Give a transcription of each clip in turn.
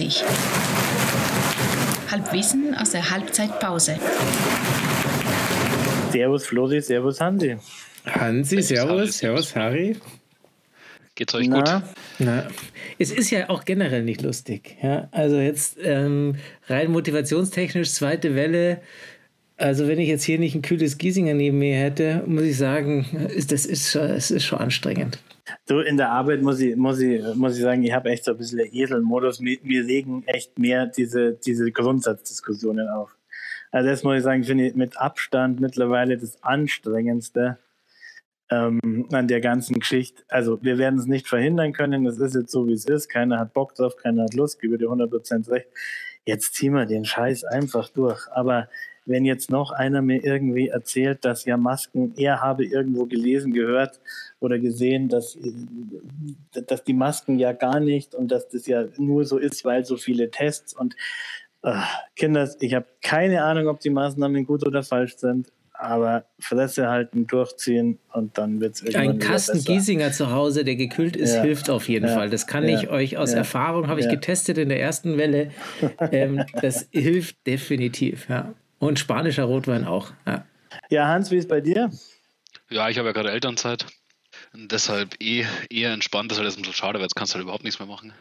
9.30 Halbwissen aus der Halbzeitpause. Servus Flosi, Servus Hansi. Hansi, Servus, Servus Harry. Geht's euch Na, gut? Na, es ist ja auch generell nicht lustig. Ja? Also jetzt ähm, rein motivationstechnisch, zweite Welle. Also wenn ich jetzt hier nicht ein kühles Giesinger neben mir hätte, muss ich sagen, das ist schon, es ist schon anstrengend. Du, in der Arbeit muss ich, muss ich, muss ich sagen, ich habe echt so ein bisschen Eselmodus. Mir, mir regen echt mehr diese, diese Grundsatzdiskussionen auf. Also das muss ich sagen, finde ich mit Abstand mittlerweile das Anstrengendste ähm, an der ganzen Geschichte. Also wir werden es nicht verhindern können, es ist jetzt so, wie es ist. Keiner hat Bock drauf, keiner hat Lust, gebe dir 100% recht. Jetzt ziehen wir den Scheiß einfach durch. Aber wenn jetzt noch einer mir irgendwie erzählt, dass ja Masken, er habe irgendwo gelesen, gehört oder gesehen, dass, äh, dass die Masken ja gar nicht und dass das ja nur so ist, weil so viele Tests und äh, Kinder, ich habe keine Ahnung, ob die Maßnahmen gut oder falsch sind, aber Fresse halten, durchziehen und dann wird es irgendwann Ein Kasten. Giesinger zu Hause, der gekühlt ist, Ja. hilft auf jeden Ja. Fall. Das kann Ja. ich euch aus. Erfahrung, habe ich getestet in der ersten Welle. Ähm, das hilft definitiv. Ja. Und spanischer Rotwein auch. Ja. Ja, Hans, wie ist bei dir? Ja, ich habe ja gerade Elternzeit. Und deshalb eh, eher entspannt. Das ist halt jetzt ein bisschen schade, weil jetzt kannst du halt überhaupt nichts mehr machen.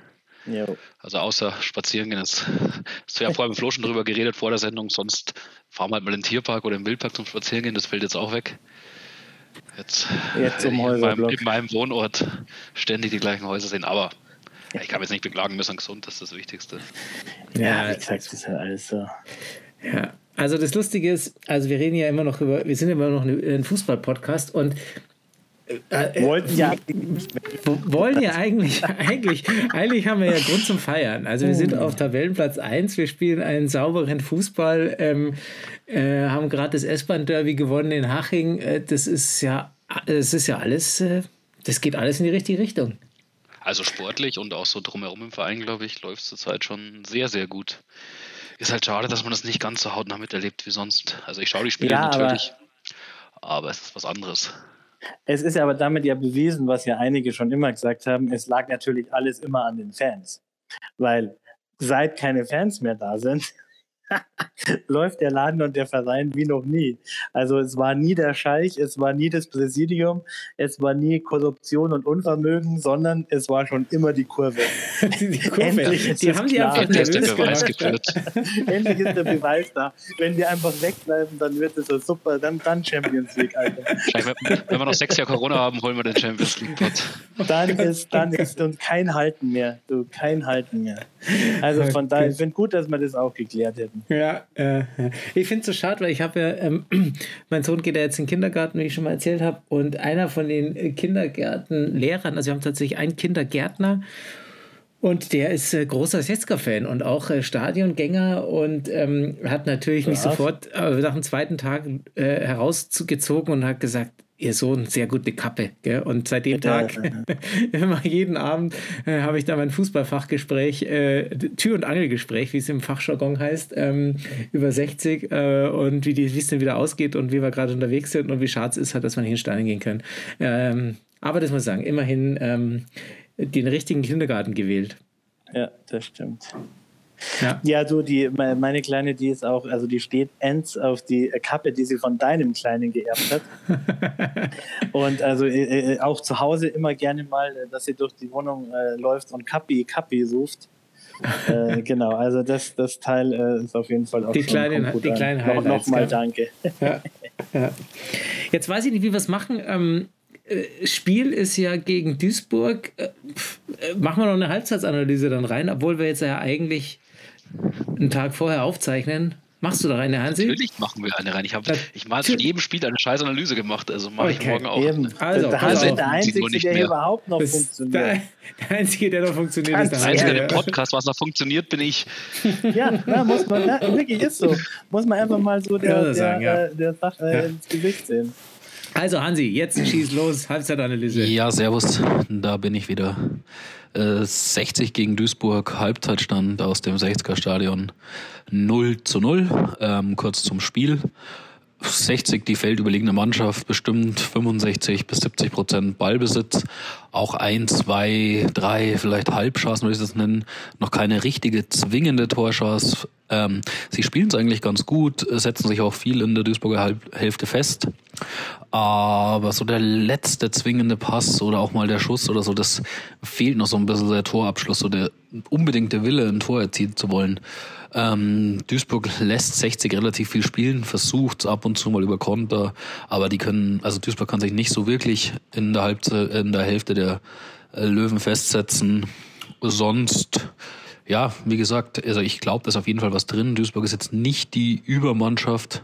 Jo. Also außer spazieren gehen. Jetzt du ja vorher mit Flo schon drüber geredet vor der Sendung. Sonst fahren wir halt mal in den Tierpark oder im Wildpark zum Spazieren gehen. Das fällt jetzt auch weg. Jetzt, Jetzt zum in, meinem, in meinem Wohnort ständig die gleichen Häuser sehen. Aber ja, ich kann jetzt nicht beklagen, wir sind gesund, das ist das Wichtigste. Ja, wie gesagt, das ist ja alles so. Ja, also das Lustige ist, also wir reden ja immer noch über, wir sind immer noch ein Fußball-Podcast und äh, Wollten ja wollen ja eigentlich, eigentlich, eigentlich haben wir ja Grund zum Feiern. Also wir sind auf Tabellenplatz 1, wir spielen einen sauberen Fußball, ähm, äh, haben gerade das S-Bahn-Derby gewonnen in Haching. Äh, das ist ja, das ist ja alles, äh, das geht alles in die richtige Richtung. Also sportlich und auch so drumherum im Verein, glaube ich, läuft es zurzeit schon sehr, sehr gut. Ist halt schade, dass man das nicht ganz so hautnah miterlebt wie sonst. Also ich schaue die Spiele Ja, aber- natürlich, aber, es ist was anderes. Es ist aber damit ja bewiesen, was ja einige schon immer gesagt haben, es lag natürlich alles immer an den Fans. Weil seit keine Fans mehr da sind, läuft der Laden und der Verein wie noch nie. Also es war nie der Scheich, es war nie das Präsidium, es war nie Korruption und Unvermögen, sondern es war schon immer die Kurve. Die, Kurve, Endlich ist die haben die einfach der Beweis geführt. Endlich ist der Beweis da. Wenn wir einfach wegbleiben, dann wird es so super, dann, dann Champions League, Alter. Wenn wir noch sechs Jahre Corona haben, holen wir den Champions League Pot. Dann ist, dann ist und kein Halten mehr. Du, kein Halten mehr. Also von daher, ich finde gut, dass wir das auch geklärt hätten. Ja, äh, ich finde es so schade, weil ich habe ja, ähm, mein Sohn geht ja jetzt in den Kindergarten, wie ich schon mal erzählt habe, und einer von den äh, Kindergärtenlehrern, also wir haben tatsächlich einen Kindergärtner und der ist äh, großer Setzka-Fan und auch äh, Stadiongänger und ähm, hat natürlich mich sofort äh, nach dem zweiten Tag äh, herausgezogen und hat gesagt, ihr Sohn, sehr gute Kappe. Gell? Und seit dem Tag, immer jeden Abend, äh, habe ich da mein Fußballfachgespräch, äh, Tür- und Angelgespräch, wie es im Fachjargon heißt, ähm, über 60 äh, und wie es denn wieder ausgeht und wie wir gerade unterwegs sind und wie schade es ist, halt, dass wir nicht in Steine gehen können. Ähm, aber das muss ich sagen, immerhin ähm, den richtigen Kindergarten gewählt. Ja, das stimmt. Ja. Ja, du, die, me- meine Kleine, die ist auch, also die steht ends auf die Kappe, die sie von deinem Kleinen geerbt hat. und also äh, äh, auch zu Hause immer gerne mal, äh, dass sie durch die Wohnung äh, läuft und Kappi, Kappi sucht. äh, genau, also das, das Teil äh, ist auf jeden Fall auch Die schon kleinen- gut die kleinen Highlights, noch mal gell? danke. Ja, ja. Jetzt weiß ich nicht, wie wir es machen. Ähm, äh, Spiel ist ja gegen Duisburg. Äh, pf, äh, machen wir noch eine Halbzeitsanalyse dann rein, obwohl wir jetzt ja eigentlich einen Tag vorher aufzeichnen. Machst du da rein, Hansi? Natürlich machen wir eine rein. Ich habe ich mal von jedem Spiel eine scheiß Analyse gemacht, also mache ich Okay, morgen auch. Eben. Also, der auf. der Einzige, der hier überhaupt noch Das, funktioniert. der, der Einzige, der noch funktioniert, Ganz ist Der der Einzige, der im Podcast, was noch funktioniert, bin ich. Ja, ja, muss man, ja, wirklich ist so. Muss man einfach mal so der, der, sagen, ja. äh, der Sache äh, Ja. ins Gesicht sehen. Also Hansi, jetzt schieß los, Halbzeitanalyse. Ja, servus, da bin ich wieder. Äh, 60 gegen Duisburg, Halbzeitstand aus dem 60er Stadion 0 zu 0. Ähm, kurz zum Spiel. 60 die feldüberlegene Mannschaft, bestimmt 65 bis 70 Prozent Ballbesitz, auch ein, zwei, drei, vielleicht Halbchancen würde ich das nennen, noch keine richtige zwingende Torchance. Ähm, sie spielen es eigentlich ganz gut, setzen sich auch viel in der Duisburger Halb Hälfte fest, aber so der letzte zwingende Pass oder auch mal der Schuss oder so, das fehlt noch so ein bisschen der Torabschluss, so der unbedingte Wille, ein Tor erzielen zu wollen. Ähm, Duisburg lässt 60 relativ viel spielen, versucht ab und zu mal über Konter, aber die können, also Duisburg kann sich nicht so wirklich in der Halbzeit, in der Hälfte der äh, Löwen festsetzen. Sonst ja, wie gesagt, also ich glaube, da ist auf jeden Fall was drin. Duisburg ist jetzt nicht die Übermannschaft,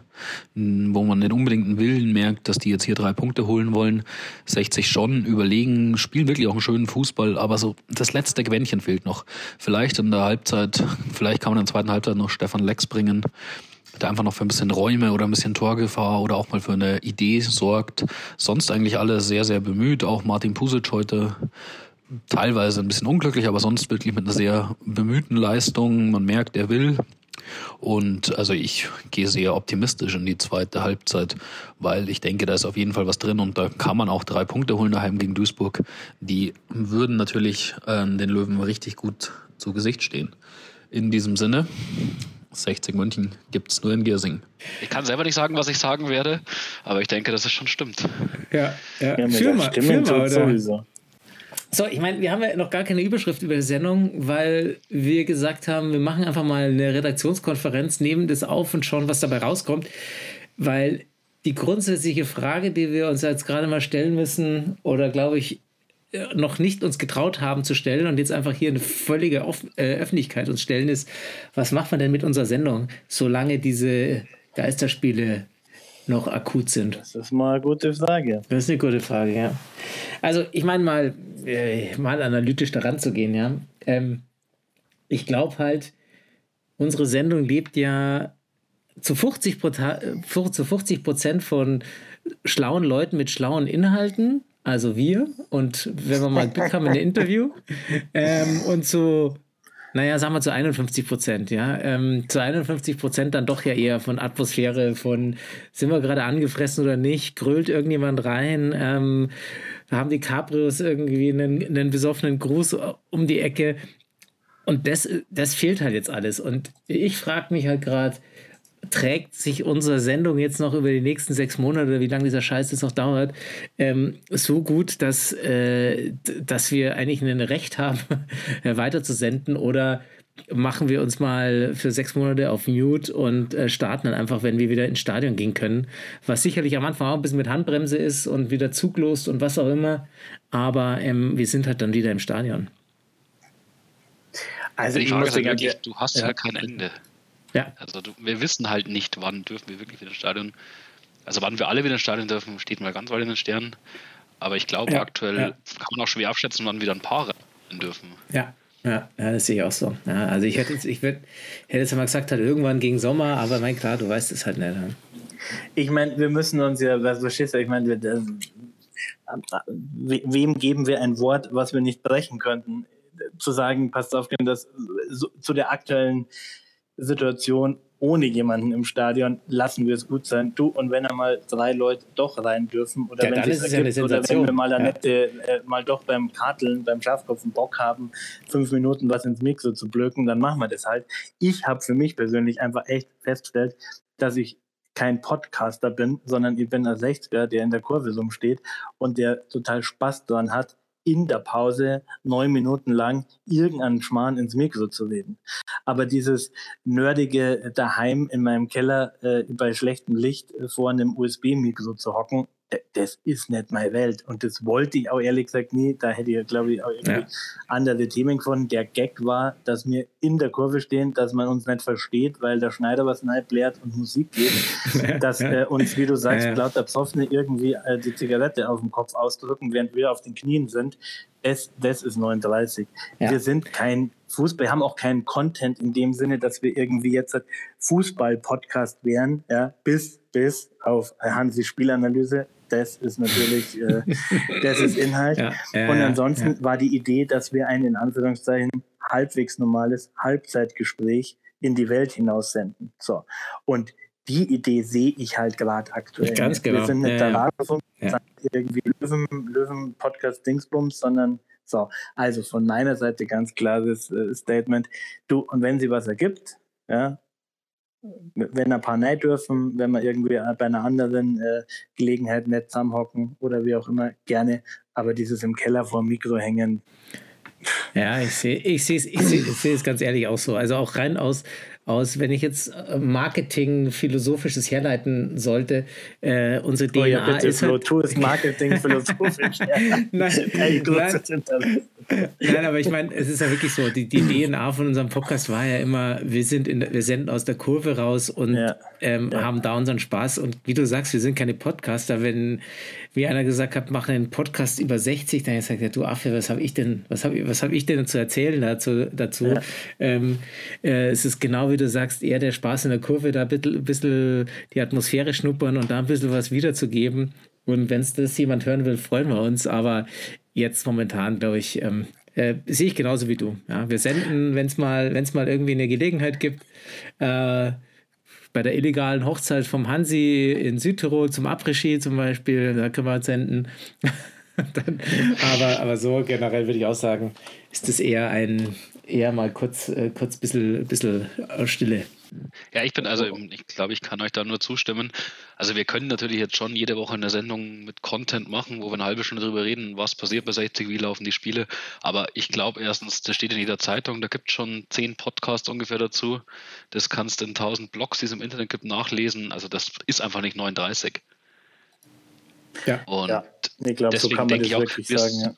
wo man den unbedingten Willen merkt, dass die jetzt hier drei Punkte holen wollen. 60 schon, überlegen, spielen wirklich auch einen schönen Fußball, aber so das letzte Quäntchen fehlt noch. Vielleicht in der Halbzeit, vielleicht kann man in der zweiten Halbzeit noch Stefan Lex bringen der einfach noch für ein bisschen Räume oder ein bisschen Torgefahr oder auch mal für eine Idee sorgt. Sonst eigentlich alle sehr, sehr bemüht. Auch Martin Pusic heute teilweise ein bisschen unglücklich, aber sonst wirklich mit einer sehr bemühten Leistung. Man merkt, er will. Und also ich gehe sehr optimistisch in die zweite Halbzeit, weil ich denke, da ist auf jeden Fall was drin und da kann man auch drei Punkte holen daheim gegen Duisburg. Die würden natürlich äh, den Löwen richtig gut zu Gesicht stehen. In diesem Sinne, 60 München gibt es nur in Giersing. Ich kann selber nicht sagen, was ich sagen werde, aber ich denke, dass es schon stimmt. Ja, ja. ja fühl mal, fühl mal, sowieso. So, ich meine, wir haben ja noch gar keine Überschrift über die Sendung, weil wir gesagt haben, wir machen einfach mal eine Redaktionskonferenz, nehmen das auf und schauen, was dabei rauskommt. Weil die grundsätzliche Frage, die wir uns jetzt gerade mal stellen müssen, oder glaube ich, noch nicht uns getraut haben zu stellen und jetzt einfach hier eine völlige äh, Öffentlichkeit uns stellen, ist, was macht man denn mit unserer Sendung, solange diese Geisterspiele noch akut sind? Das ist mal eine gute Frage. Das ist eine gute Frage, ja. Also ich meine mal, äh, mal analytisch daran zu gehen, ja. Ähm, ich glaube halt, unsere Sendung lebt ja zu 50 Prozent von schlauen Leuten mit schlauen Inhalten, also wir und wenn wir mal Glück haben in ein Interview ähm, und zu naja, sagen wir zu 51 Prozent, ja. Ähm, zu 51 Prozent dann doch ja eher von Atmosphäre, von sind wir gerade angefressen oder nicht, grölt irgendjemand rein, ähm, haben die Cabrios irgendwie einen, einen besoffenen Gruß um die Ecke. Und das, das fehlt halt jetzt alles. Und ich frage mich halt gerade, trägt sich unsere Sendung jetzt noch über die nächsten sechs Monate oder wie lange dieser Scheiß jetzt noch dauert, ähm, so gut, dass, äh, dass wir eigentlich ein Recht haben, weiter zu senden oder machen wir uns mal für sechs Monate auf Mute und äh, starten dann einfach, wenn wir wieder ins Stadion gehen können. Was sicherlich am Anfang auch ein bisschen mit Handbremse ist und wieder zuglost und was auch immer. Aber ähm, wir sind halt dann wieder im Stadion. Also die Frage ist halt wirklich, du hast ja, ja kein Ende. Ja. Also du, wir wissen halt nicht, wann dürfen wir wirklich wieder ins Stadion. Also wann wir alle wieder ins Stadion dürfen, steht mal ganz weit in den Sternen. Aber ich glaube, ja, aktuell ja. kann man auch schwer abschätzen, wann wieder ein paar rennen dürfen. Ja, ja, ja, das sehe ich auch so. Ja, also ich hätte jetzt, ich würd, hätte jetzt mal gesagt, halt irgendwann gegen Sommer, aber mein klar, du weißt es halt nicht. Ich meine, wir müssen uns ja, was verstehst du, ich meine, wir, wem geben wir ein Wort, was wir nicht brechen könnten? Zu sagen, passt auf, das so, zu der aktuellen Situation ohne jemanden im Stadion lassen wir es gut sein. Du und wenn einmal drei Leute doch rein dürfen oder ja, wenn es ergibt, ja oder wenn wir mal, ja. nette, äh, mal doch beim Karteln, beim Schafkopf einen Bock haben, fünf Minuten was ins Mixo zu blöken, dann machen wir das halt. Ich habe für mich persönlich einfach echt festgestellt, dass ich kein Podcaster bin, sondern ich bin ein 60er, der in der Kurve rumsteht und der total Spaß daran hat, in der Pause neun Minuten lang irgendeinen Schmarrn ins Mikro zu reden. Aber dieses nerdige daheim in meinem Keller äh, bei schlechtem Licht äh, vor einem USB-Mikro zu hocken, das ist nicht meine Welt. Und das wollte ich auch ehrlich gesagt nie. Da hätte ich, glaube ich, auch irgendwie ja. andere Themen gefunden. Der Gag war, dass wir in der Kurve stehen, dass man uns nicht versteht, weil der Schneider was neu blärt und Musik geht. dass äh, uns, wie du sagst, ja, lauter Psoffene irgendwie äh, die Zigarette auf dem Kopf ausdrücken, während wir auf den Knien sind. Das, das ist 39. Wir sind kein Fußball, wir haben auch keinen Content in dem Sinne, dass wir irgendwie jetzt Fußball-Podcast wären, ja, bis, bis auf Hansi Spielanalyse das ist natürlich, äh, das ist Inhalt. Ja, äh, und ansonsten ja. war die Idee, dass wir ein in Anführungszeichen halbwegs normales Halbzeitgespräch in die Welt hinaus senden. So. Und die Idee sehe ich halt gerade aktuell. Ganz genau. Wir sind nicht ja, der ja. ja. irgendwie Löwen, Löwen Podcast Dingsbums, sondern so. Also von meiner Seite ganz klares äh, Statement. Du, und wenn sie was ergibt, ja, wenn ein paar nicht dürfen, wenn wir irgendwie bei einer anderen äh, Gelegenheit nicht zusammenhocken oder wie auch immer, gerne. Aber dieses im Keller vor dem Mikro hängen. Ja, ich sehe ich sehe ich ich sehe es ganz ehrlich auch so. Also auch rein aus aus, wenn ich jetzt äh, Marketing philosophisches herleiten sollte, äh, unsere DNA oh ja, bitte, ist halt, tu es Marketing philosophisch. nein, nein, nein, aber ich meine, es ist ja wirklich so, die, die DNA von unserem Podcast war ja immer, wir sind in, wir senden aus der Kurve raus und ja. Ähm, ja. haben da unseren Spaß und wie du sagst, wir sind keine Podcaster, wenn wie einer gesagt hat, machen einen Podcast über 60, dann habe ich gesagt, du Affe, was habe ich denn, was habe was hab ich denn zu erzählen dazu? dazu? Ja. Ähm, äh, es ist genau wie du sagst, eher der Spaß in der Kurve, da ein bisschen, die Atmosphäre schnuppern und da ein bisschen was wiederzugeben. Und wenn es das jemand hören will, freuen wir uns. Aber jetzt momentan, glaube ich, ähm, äh, sehe ich genauso wie du. Ja, wir senden, wenn es mal, mal irgendwie eine Gelegenheit gibt, äh, bei der illegalen Hochzeit vom Hansi in Südtirol zum Après-Ski zum Beispiel, da können wir senden. Dann, aber, aber so generell würde ich auch sagen, ist das eher ein, eher mal kurz, äh, kurz bisschen, bisschen Stille. Ja, ich bin also, ich glaube, ich kann euch da nur zustimmen. Also wir können natürlich jetzt schon jede Woche eine Sendung mit Content machen, wo wir eine halbe Stunde darüber reden, was passiert bei 60, wie laufen die Spiele. Aber ich glaube erstens, das steht in jeder Zeitung, da gibt es schon zehn Podcasts ungefähr dazu. Das kannst du in tausend Blogs, die es im Internet gibt, nachlesen. Also das ist einfach nicht 39. Ja, und ja. ich glaube, so kann man das wirklich sagen. Ja.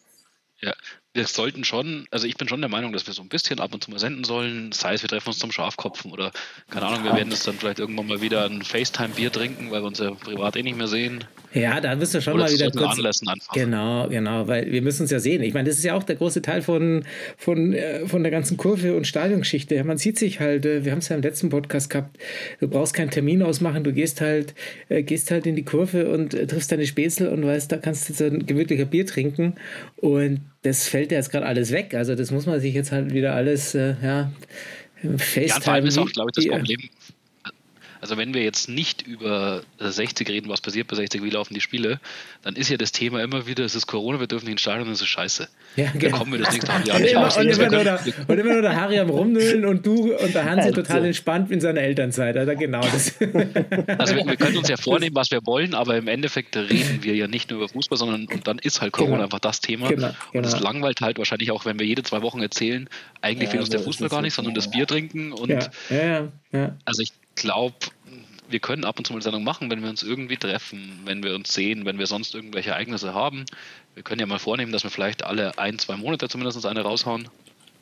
Ja, wir sollten schon, also ich bin schon der Meinung, dass wir so ein bisschen ab und zu mal senden sollen, sei es wir treffen uns zum Schafkopfen oder keine Ahnung, wir werden es dann vielleicht irgendwann mal wieder ein FaceTime-Bier trinken, weil wir uns ja privat eh nicht mehr sehen. Ja, da wirst du schon oder mal wieder kurz, Anlässen einfach. Genau, genau, weil wir müssen uns ja sehen. Ich meine, das ist ja auch der große Teil von, von, äh, von der ganzen Kurve und Stadiongeschichte. Man sieht sich halt, äh, wir haben es ja im letzten Podcast gehabt, du brauchst keinen Termin ausmachen, du gehst halt, äh, gehst halt in die Kurve und triffst deine Spätzle und weißt, da kannst du so ein gemütlicher Bier trinken und das fällt ja jetzt gerade alles weg. Also das muss man sich jetzt halt wieder alles, ja, FaceTime. Ja, vor allem ist auch, glaube ich, das Problem, also wenn wir jetzt nicht über 60 reden, was passiert bei 60, wie laufen die Spiele, dann ist ja das Thema immer wieder, es ist Corona, wir dürfen nicht Stadion, das ist scheiße. Ja, genau. Dann kommen wir das nächste Mal ja nicht immer, und, immer nur der, und immer nur der Harry am Rumnüllen und du und der Hansi total entspannt in seiner Elternzeit. Also genau das. Also wir, wir, können uns ja vornehmen, was wir wollen, aber im Endeffekt reden wir ja nicht nur über Fußball, sondern und dann ist halt Corona genau. einfach das Thema. Genau. Und es genau. langweilt halt wahrscheinlich auch, wenn wir jede zwei Wochen erzählen, eigentlich ja, fehlt uns der Fußball gar nicht, sondern das Bier trinken und ja. Ja, ja, also ich glaube, wir können ab und zu mal eine Sendung machen, wenn wir uns irgendwie treffen, wenn wir uns sehen, wenn wir sonst irgendwelche Ereignisse haben. Wir können ja mal vornehmen, dass wir vielleicht alle ein, zwei Monate zumindest eine raushauen.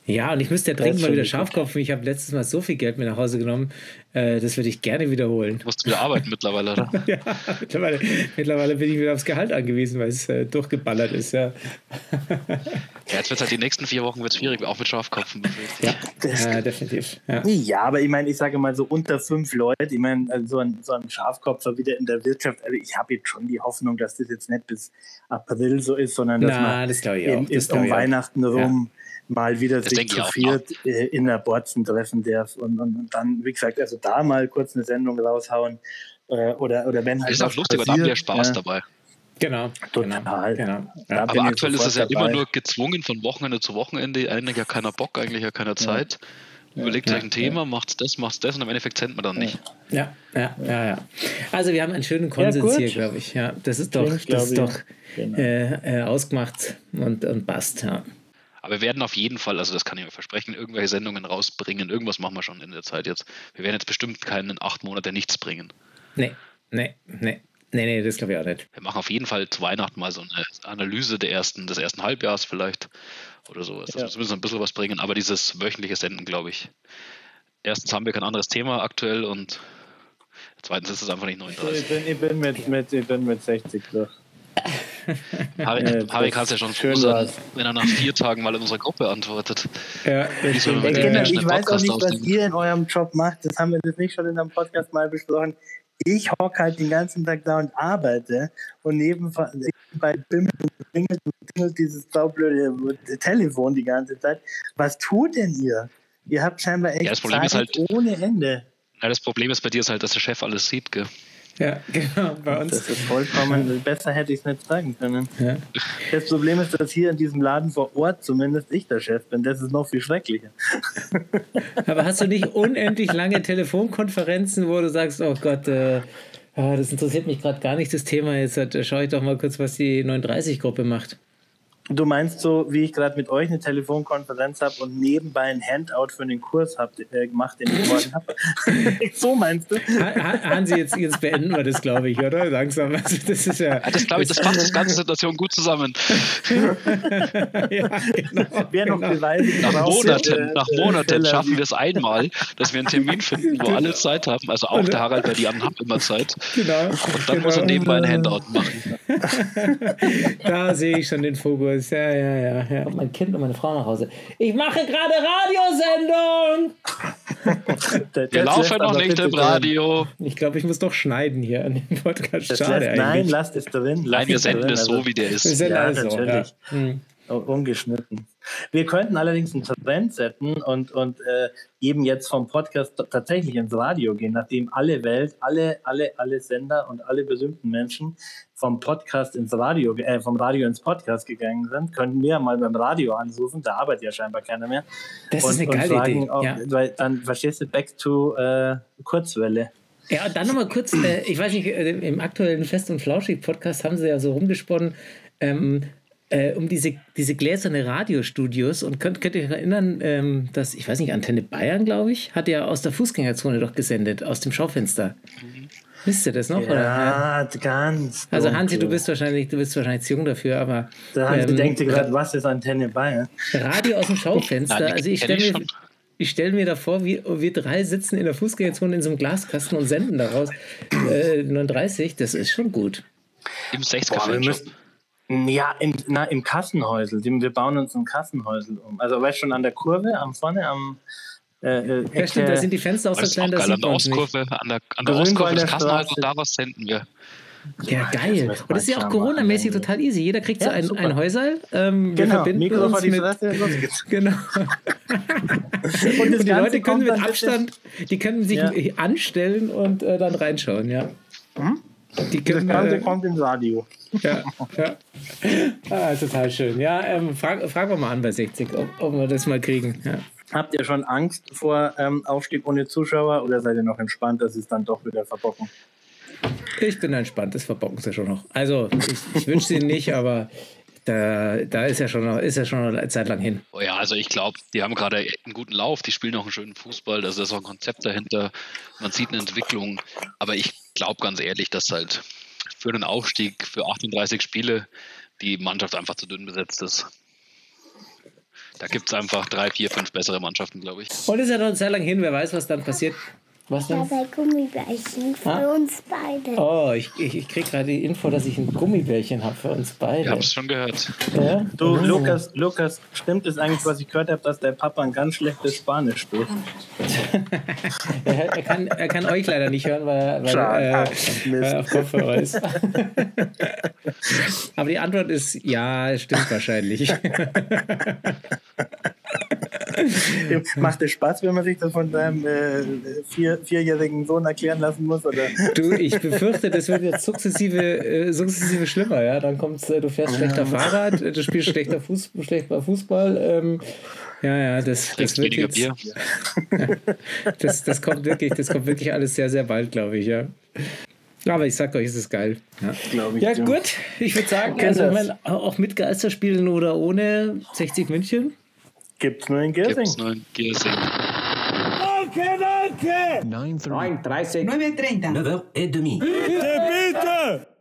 Ja, und ich müsste ja dringend mal wieder Schafkopfen. Ich habe letztes Mal so viel Geld mit nach Hause genommen. Äh, das würde ich gerne wiederholen. Du musst wieder arbeiten mittlerweile, oder? ja, mittlerweile, mittlerweile, bin ich wieder aufs Gehalt angewiesen, weil es äh, durchgeballert ist. Ja, ja jetzt wird es halt die nächsten vier Wochen wird schwierig, auch mit Schafkopfen. Ja, ja definitiv. Ja. ja, aber ich meine, ich sage mal so unter fünf Leute, ich meine, also so, ein, so ein Schafkopfer wieder in der Wirtschaft, also ich habe jetzt schon die Hoffnung, dass das jetzt nicht bis April so ist, sondern dass Na, man das das um Weihnachten rum mal wieder das sich zu viert äh, in der Borzen treffen darf und, und, und, dann, wie gesagt, also da mal kurz eine Sendung raushauen äh, oder, oder wenn halt. Das ist auch lustig, aber da haben wir Spaß ja. dabei. Genau. Total. Genau. genau. Ja. Aber aktuell ist es ja dabei. immer nur gezwungen von Wochenende zu Wochenende. Eigentlich ja keiner Bock, eigentlich ja keiner Zeit. Ja. Überlegt ja, euch ein Thema, macht's das, macht's das und im Endeffekt sendet man dann nicht. Ja, ja, ja, ja. Also wir haben einen schönen Konsens hier, glaube ich. Ja, das ist doch, das ist doch genau. äh, äh, ausgemacht und, und passt. Ja. Aber wir werden auf jeden Fall, also das kann ich euch versprechen, irgendwelche Sendungen rausbringen. Irgendwas machen wir schon in der Zeit jetzt. Wir werden jetzt bestimmt keinen acht Monate nichts bringen. Nee, nee, nee. Nee, nee, das glaube ich auch nicht. Wir machen auf jeden Fall zu Weihnachten mal so eine Analyse der ersten, des ersten Halbjahres vielleicht oder so. Also ja. müssen ein bisschen was bringen, aber dieses wöchentliche Senden, glaube ich. Erstens haben wir kein anderes Thema aktuell und zweitens ist es einfach nicht 39. Ich bin, ich bin, mit, mit, ich bin mit 60 durch. Harry, kann es ja schon froh sein, wenn er nach vier Tagen mal in unserer Gruppe antwortet. Ja, ich, so, ich, ich weiß auch nicht, was ihr in eurem Job macht. Das haben wir das nicht schon in einem Podcast mal besprochen. Ich hocke halt den ganzen Tag da und arbeite und nebenbei bimmelt und klingelt und dieses saublöde Telefon die ganze Zeit. Was tut denn ihr? Ihr habt scheinbar echt ja, Zeit halt, ohne Ende. Ja, das Problem ist bei dir ist halt, dass der Chef alles sieht, gell? Ja, genau, bei uns. Das ist vollkommen, besser hätte ich es nicht sagen können. Ja. Das Problem ist, dass hier in diesem Laden vor Ort zumindest ich der Chef bin. Das ist noch viel schrecklicher. Aber hast du nicht unendlich lange Telefonkonferenzen, wo du sagst, oh Gott, äh, ah, das interessiert mich gerade gar nicht, das Thema. Jetzt äh, schaue ich doch mal kurz, was die 39-Gruppe macht. Du meinst so, wie ich gerade mit euch eine Telefonkonferenz habe und nebenbei ein Handout für den Kurs hab, äh, gemacht, den ich morgen habe? so meinst du? Hansi, jetzt, jetzt beenden wir das, glaube ich, oder? Langsam. Also das ist ja. Das glaube ich, das fasst die ganze Situation gut zusammen. ja, genau. Wer noch genau. Beweise nach Monaten, nach Monaten schaffen wir es einmal, dass wir einen Termin finden, wo alle Zeit haben. Also auch der Harald, weil die anderen haben immer Zeit. Genau. Und dann genau. muss er nebenbei ein Handout machen. da sehe ich schon den Fokus. Service. Ja, ja, ja, ja. Kommt mein Kind und meine Frau nach Hause. Ich mache gerade Radiosendung. Wir laufen noch nicht im Radio. Ich glaube, ich muss doch schneiden hier an dem Podcast. Schade lässt, nein, lasst es drin. Lasst nein, wir senden es so, also, wie der ist. Wir senden ja, alles natürlich. So, ja. Hm. Ungeschnitten. Wir könnten allerdings einen Trend setzen und, und äh, eben jetzt vom Podcast tatsächlich ins Radio gehen, nachdem alle Welt, alle, alle, alle Sender und alle berühmten Menschen vom Podcast ins Radio, äh, vom Radio ins Podcast gegangen sind, könnten wir mal beim Radio anrufen, da arbeitet ja scheinbar keiner mehr. Das und, ist eine geile fragen, Idee. Ja. weil dann verstehst du, back to äh, Kurzwelle. Ja, dann nochmal kurz, äh, ich weiß nicht, äh, im aktuellen Fest- und Flauschig-Podcast haben sie ja so rumgesponnen, ähm, äh, um diese, diese gläserne Radiostudios und könnt, könnt ihr euch erinnern, ähm, dass, ich weiß nicht, Antenne Bayern, glaube ich, hat ja aus der Fußgängerzone doch gesendet, aus dem Schaufenster. Mhm. Wisst ihr das noch? Ja, oder? ganz. Also Hansi, du bist wahrscheinlich, du bist wahrscheinlich zu jung dafür, aber. Hansi ähm, denkt gerade, was ist Antenne Bayern? Radio aus dem Schaufenster. also ich stelle mir, ich stelle mir da vor, wie wir drei sitzen in der Fußgängerzone in so einem Glaskasten und senden daraus äh, 39. Das ist schon gut. Im Sechscafé. Ja, im, na, im Kassenhäusel. Wir bauen uns ein Kassenhäusel um. Also, weißt du, schon an der Kurve, am vorne, am. Äh, äh ja, stimmt, da sind die Fenster auch so klein, dass an der Ostkurve, an der, an der Ostkurve des Kassenhäusels, da was senden wir. Ja, geil. Und das ist ja auch Corona-mäßig total easy. Jeder kriegt ja, so ein, ein Häuserl. Ähm, genau, wir verbinden uns mit, Genau. und, und, die Leute können mit Abstand, die können sich ja. anstellen und äh, dann reinschauen, ja. Hm? Die können, das Ganze äh, kommt ins Radio. Ja, ja. Ah, total schön. Ja, ähm, frag, fragen wir mal an bei 60, ob, ob wir das mal kriegen. Ja. Habt ihr schon Angst vor ähm, Aufstieg ohne Zuschauer oder seid ihr noch entspannt, dass es dann doch wieder verbocken? Ich bin entspannt, das verbocken sie schon noch. Also, ich, ich wünsche sie nicht, aber da, da ist ja schon noch, ist ja schon eine Zeit lang hin. Oh ja, also ich glaube, die haben gerade einen guten Lauf, die spielen auch einen schönen Fußball, also da ist auch ein Konzept dahinter, man sieht eine Entwicklung, aber ich glaube ganz ehrlich, dass halt für den Aufstieg für 38 Spiele die Mannschaft einfach zu dünn besetzt ist. Da gibt es einfach drei, vier, fünf bessere Mannschaften, glaube ich. Und ist ja noch sehr lang hin, wer weiß, was dann passiert. Was denn? Ich habe ein Gummibärchen für ah? uns beide. Oh, ich, ich, ich kriege gerade die Info, dass ich ein Gummibärchen habe für uns beide. Ich habe es schon gehört. Ja? Du, Lukas, Lukas, stimmt es eigentlich, was ich gehört habe, dass der Papa ein ganz schlechtes Spanisch spricht? er, er, kann, er kann euch leider nicht hören, weil, weil, äh, weil er auf Kopfhörer ist. Aber die Antwort ist ja, es stimmt wahrscheinlich. Macht es Spaß, wenn man sich das von seinem äh, vier, vierjährigen Sohn erklären lassen muss? Oder? Du, ich befürchte, das wird jetzt sukzessive, äh, sukzessive schlimmer. Ja? Dann kommt's, äh, du fährst schlechter Fahrrad, du spielst schlechter Fuß, schlechter Fußball. Ähm, ja, ja, das, das wird jetzt, Bier. Ja, das, das kommt wirklich, das kommt wirklich alles sehr, sehr bald, glaube ich, ja. Aber ich sag euch, es ist geil. Ja, ich, ja gut, ich würde sagen, also, auch mit Geisterspielen oder ohne 60 München. Gibt's nur in Giersing. Gibt's nur in Giersing. Danke, danke! 9.30. 9.30. 9.30. 9h30. Bitte, bitte!